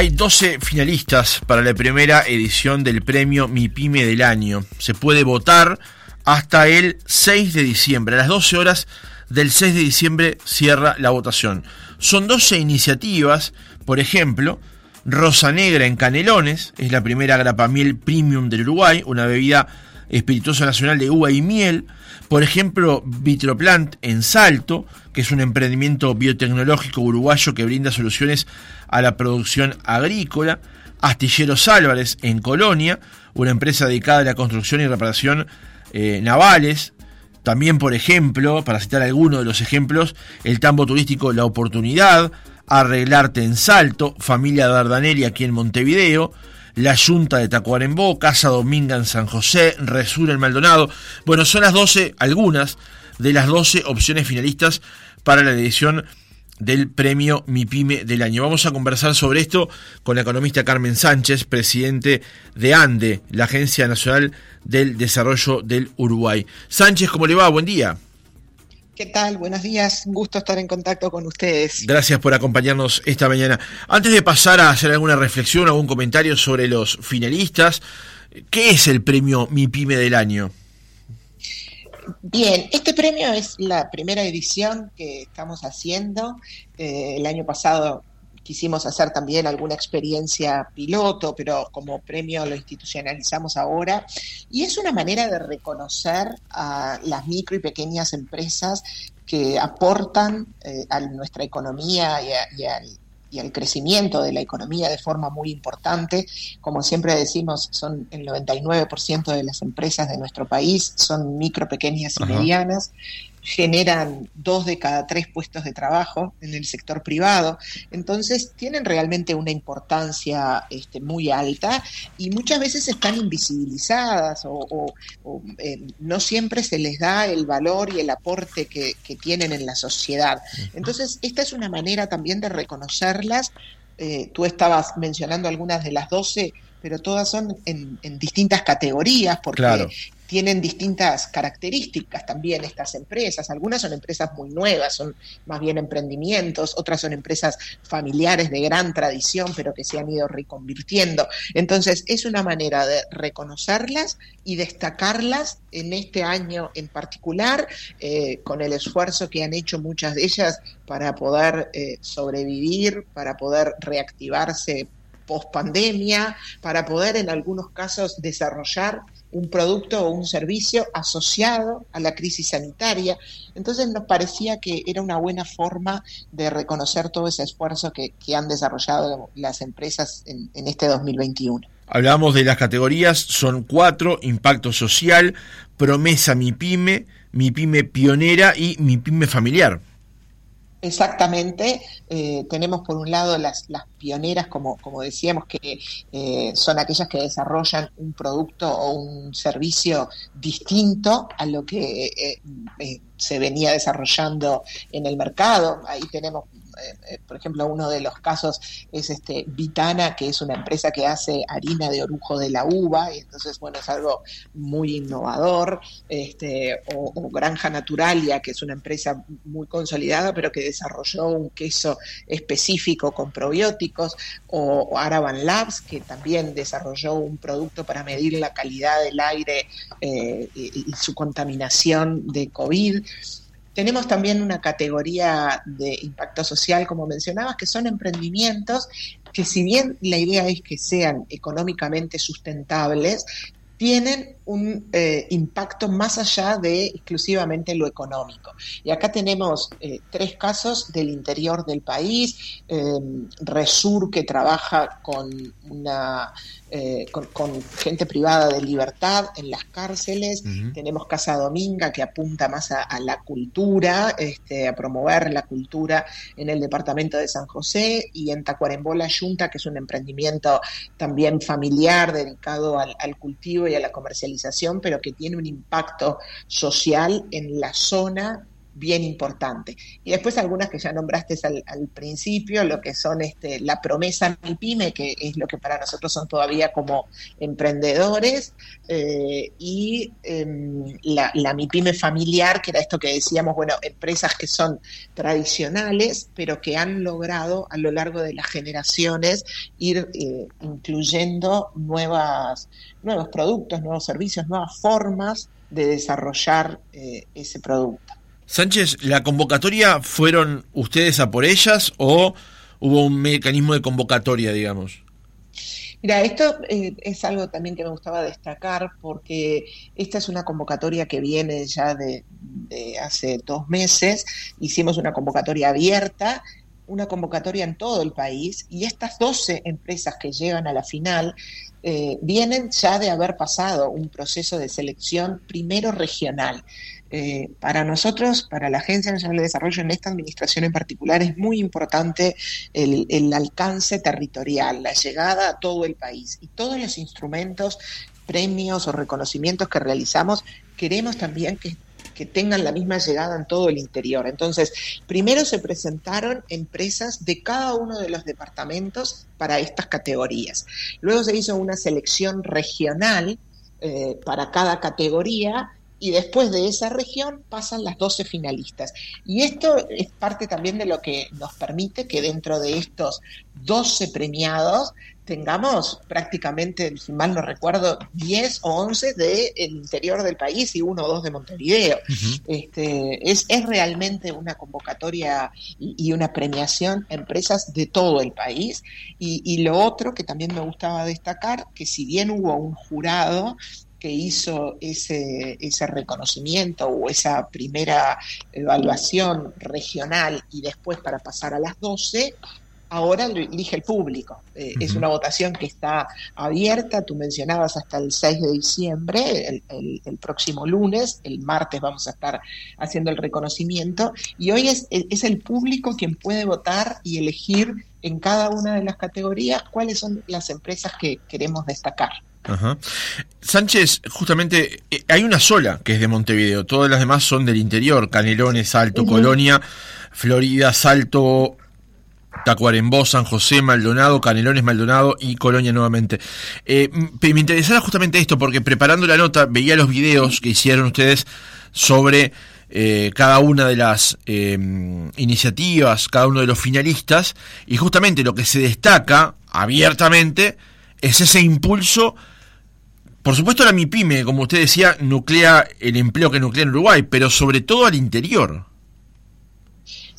Hay 12 finalistas para la primera edición del premio Mi Pyme del año. Se puede votar hasta el 6 de diciembre. A las 12 horas del 6 de diciembre cierra la votación. Son 12 iniciativas, por ejemplo, Rosa Negra en Canelones, es la primera grapamiel premium del Uruguay, una bebida espirituosa nacional de uva y miel. Por ejemplo, Vitroplant en Salto, que es un emprendimiento biotecnológico uruguayo que brinda soluciones a la producción agrícola. Astilleros Álvarez en Colonia, una empresa dedicada a la construcción y reparación eh, navales. También, por ejemplo, para citar algunos de los ejemplos, el tambo turístico La Oportunidad, Arreglarte en Salto, Familia Dardanelli aquí en Montevideo, La Junta de Tacuarembó, Casa Dominga en San José, Resura en Maldonado. Bueno, son las 12, algunas de las 12 opciones finalistas para la edición del premio Mi Pyme del año. Vamos a conversar sobre esto con la economista Carmen Sánchez, presidente de ANDE, la Agencia Nacional del Desarrollo del Uruguay. Sánchez, ¿cómo le va? Buen día. ¿Qué tal? Buenos días, un gusto estar en contacto con ustedes. Gracias por acompañarnos esta mañana. Antes de pasar a hacer alguna reflexión, algún comentario sobre los finalistas, ¿qué es el premio Mi Pyme del año? Bien, este premio es la primera edición que estamos haciendo. Eh, el año pasado quisimos hacer también alguna experiencia piloto, pero como premio lo institucionalizamos ahora. Y es una manera de reconocer a las micro y pequeñas empresas que aportan eh, a nuestra economía y, y al y crecimiento de la economía de forma muy importante. Como siempre decimos, son el 99% de las empresas de nuestro país, son micro, pequeñas y medianas generan dos de cada tres puestos de trabajo en el sector privado, entonces tienen realmente una importancia este, muy alta y muchas veces están invisibilizadas o, eh, no siempre se les da el valor y el aporte que, tienen en la sociedad. Entonces, esta es una manera también de reconocerlas. Eh, tú estabas mencionando algunas de las 12 pero todas son en, distintas categorías, porque tienen distintas características también estas empresas. Algunas son empresas muy nuevas, son más bien emprendimientos, otras son empresas familiares de gran tradición, pero que se han ido reconvirtiendo. Entonces, es una manera de reconocerlas y destacarlas en este año en particular, eh, con el esfuerzo que han hecho muchas de ellas para poder eh, sobrevivir, para poder reactivarse post pandemia, para poder en algunos casos desarrollar un producto o un servicio asociado a la crisis sanitaria. Entonces nos parecía que era una buena forma de reconocer todo ese esfuerzo que, han desarrollado las empresas en, en este 2021. Hablamos de las categorías, son cuatro, impacto social, promesa mi pyme, mi pyme pionera y mi pyme familiar. Exactamente, eh, tenemos por un lado las, las pioneras, como, como decíamos, que eh, son aquellas que desarrollan un producto o un servicio distinto a lo que eh, se venía desarrollando en el mercado. Ahí tenemos eh, por ejemplo, uno de los casos es este Vitana, que es una empresa que hace harina de orujo de la uva, y entonces, bueno, es algo muy innovador, este, o, Granja Naturalia, que es una empresa muy consolidada, pero que desarrolló un queso específico con probióticos, o, Araban Labs, que también desarrolló un producto para medir la calidad del aire eh, y su contaminación de COVID. Tenemos también una categoría de impacto social, como mencionabas, que son emprendimientos que si bien la idea es que sean económicamente sustentables, tienen un eh, impacto más allá de exclusivamente lo económico. Y acá tenemos eh, tres casos del interior del país, em, Resur que trabaja con, una, eh, con, gente privada de libertad en las cárceles, tenemos Casa Dominga que apunta más a, la cultura, este, a promover la cultura en el departamento de San José. Y en Tacuarembó la Junta que es un emprendimiento también familiar dedicado al, al cultivo a la comercialización pero que tiene un impacto social en la zona bien importante. Y después algunas que ya nombraste al, principio, lo que son este, la promesa MIPYME, que es lo que para nosotros son todavía como emprendedores, eh, y em, la, la, MIPYME familiar, que era esto que decíamos, bueno, empresas que son tradicionales, pero que han logrado a lo largo de las generaciones ir eh, incluyendo nuevas, nuevos productos, nuevos servicios, nuevas formas de desarrollar eh, ese producto. Sánchez, ¿la convocatoria fueron ustedes a por ellas o hubo un mecanismo de convocatoria, digamos? Mira, esto eh, es algo también que me gustaba destacar porque esta es una convocatoria que viene ya de, hace dos meses. Hicimos una convocatoria abierta, una convocatoria en todo el país y estas 12 empresas que llegan a la final eh, vienen ya de haber pasado un proceso de selección primero regional. Eh, para nosotros, para la Agencia Nacional de Desarrollo, en esta administración en particular, es muy importante el, alcance territorial, la llegada a todo el país y todos los instrumentos, premios o reconocimientos que realizamos, queremos también que tengan la misma llegada en todo el interior. Entonces, primero se presentaron empresas de cada uno de los departamentos para estas categorías. Luego se hizo una selección regional eh, para cada categoría y después de esa región pasan las 12 finalistas. Y esto es parte también de lo que nos permite que dentro de estos 12 premiados tengamos prácticamente, si mal no recuerdo, 10 o 11 del interior del país y uno o dos de Montevideo. este, es, es realmente una convocatoria y, una premiación a empresas de todo el país. Y, y lo otro que también me gustaba destacar, que si bien hubo un jurado que hizo ese, ese reconocimiento o esa primera evaluación regional y después para pasar a las 12, ahora lo elige el público. Eh, es una votación que está abierta, tú mencionabas hasta el 6 de diciembre, el, próximo lunes, el martes vamos a estar haciendo el reconocimiento, y hoy es, es el público quien puede votar y elegir en cada una de las categorías cuáles son las empresas que queremos destacar. Ajá. Sánchez, justamente eh, hay una sola que es de Montevideo, todas las demás son del interior, Canelones, Salto, Colonia, Florida, Salto, Tacuarembó, San José, Maldonado, Canelones, Maldonado y Colonia nuevamente. Eh, me interesaba justamente esto porque preparando la nota veía los videos que hicieron ustedes sobre eh, cada una de las iniciativas, cada uno de los finalistas y justamente lo que se destaca abiertamente es ese impulso por supuesto la MIPYME, como usted decía, nuclea el empleo que nuclea en Uruguay, pero sobre todo al interior.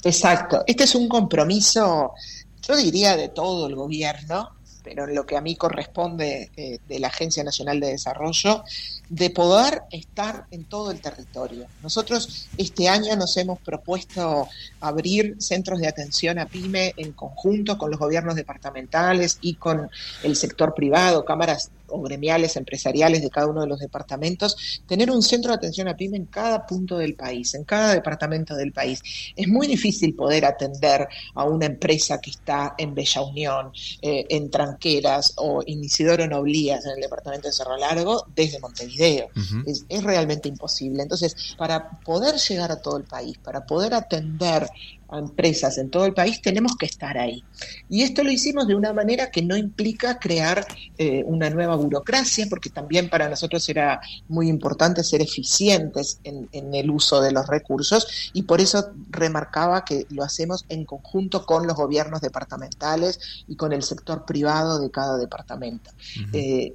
Exacto. Este es un compromiso, yo diría, de todo el gobierno, pero en lo que a mí corresponde eh, de la Agencia Nacional de Desarrollo, de poder estar en todo el territorio. Nosotros este año nos hemos propuesto abrir centros de atención a PYME en conjunto con los gobiernos departamentales y con el sector privado, cámaras o gremiales, empresariales de cada uno de los departamentos, tener un centro de atención a PYME en cada punto del país, en cada departamento del país. Es muy difícil poder atender a una empresa que está en Bella Unión, eh, en Tranqueras o en Isidoro Noblías, en el departamento de Cerro Largo, desde Montevideo. es, es realmente imposible. Entonces, para poder llegar a todo el país, para poder atender a empresas en todo el país, tenemos que estar ahí. Y esto lo hicimos de una manera que no implica crear eh, una nueva burocracia, porque también para nosotros era muy importante ser eficientes en, el uso de los recursos y por eso remarcaba que lo hacemos en conjunto con los gobiernos departamentales y con el sector privado de cada departamento. Eh,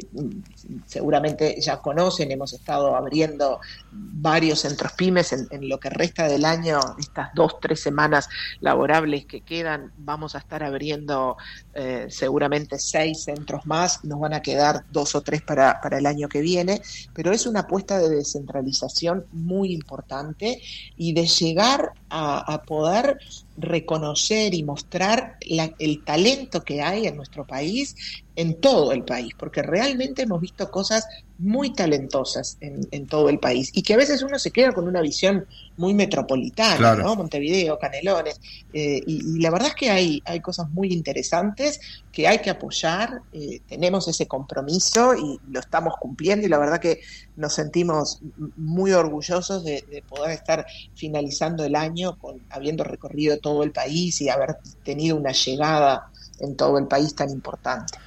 seguramente ya conocen, hemos estado abriendo varios centros pymes en, en lo que resta del año, estas dos, tres semanas laborables que quedan, vamos a estar abriendo eh, seguramente seis centros más, nos van a quedar dos o tres para, para el año que viene, pero es una apuesta de descentralización muy importante y de llegar a, poder reconocer y mostrar el talento que hay en nuestro país, en todo el país, porque realmente hemos visto cosas muy talentosas en, todo el país y que a veces uno se queda con una visión muy metropolitana, ¿no? Montevideo, Canelones, eh, y, la verdad es que hay, hay cosas muy interesantes que hay que apoyar, eh, tenemos ese compromiso y lo estamos cumpliendo y la verdad que nos sentimos muy orgullosos de, poder estar finalizando el año con habiendo recorrido todo el país y haber tenido una llegada en todo el país tan importante.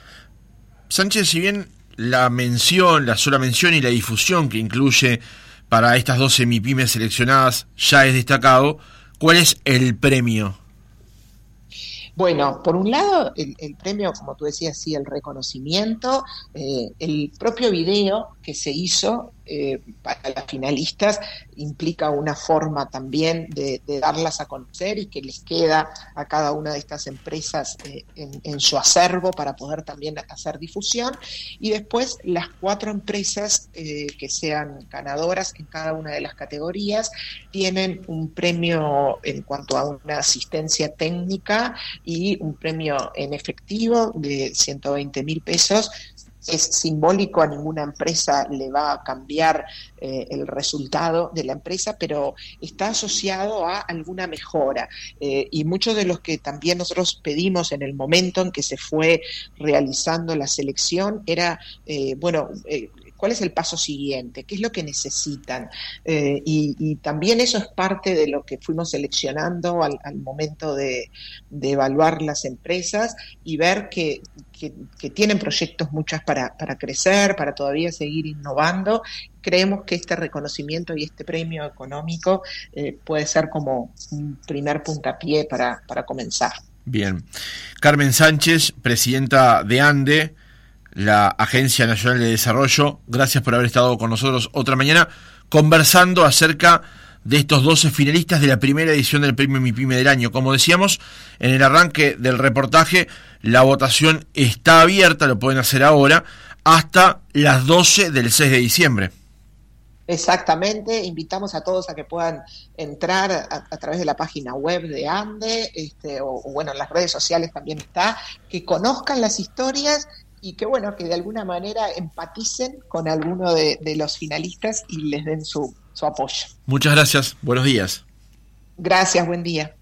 Sánchez, si bien la mención, la sola mención y la difusión que incluye para estas dos semipymes seleccionadas ya es destacado, ¿cuál es el premio? Bueno, por un lado, el, premio, como tú decías, sí, el reconocimiento, eh, el propio video que se hizo eh, para las finalistas implica una forma también de, darlas a conocer y que les queda a cada una de estas empresas eh, en, su acervo para poder también hacer difusión. Y después las cuatro empresas eh, que sean ganadoras en cada una de las categorías tienen un premio en cuanto a una asistencia técnica y un premio en efectivo de 120 mil pesos es simbólico, a ninguna empresa le va a cambiar eh, el resultado de la empresa, pero está asociado a alguna mejora. Eh, y muchos de los que también nosotros pedimos en el momento en que se fue realizando la selección era, eh, bueno, cuál es el paso siguiente, qué es lo que necesitan. y, también eso es parte de lo que fuimos seleccionando al, momento de, de, evaluar las empresas y ver que que, tienen proyectos muchas para, para crecer, para todavía seguir innovando. Creemos que este reconocimiento y este premio económico eh, puede ser como un primer puntapié para, para comenzar. Bien. Carmen Sánchez, presidenta de ANDE, la Agencia Nacional de Desarrollo, gracias por haber estado con nosotros otra mañana conversando acerca de estos 12 finalistas de la primera edición del Premio Mi Pyme del año. Como decíamos en el arranque del reportaje, la votación está abierta, lo pueden hacer ahora, hasta las 12 del 6 de diciembre. Exactamente, invitamos a todos a que puedan entrar a, través de la página web de ANDE, este, o, bueno, en las redes sociales también está, que conozcan las historias y que bueno, que de alguna manera empaticen con alguno de, de los finalistas y les den su, su apoyo. Muchas gracias, buenos días. Gracias, buen día.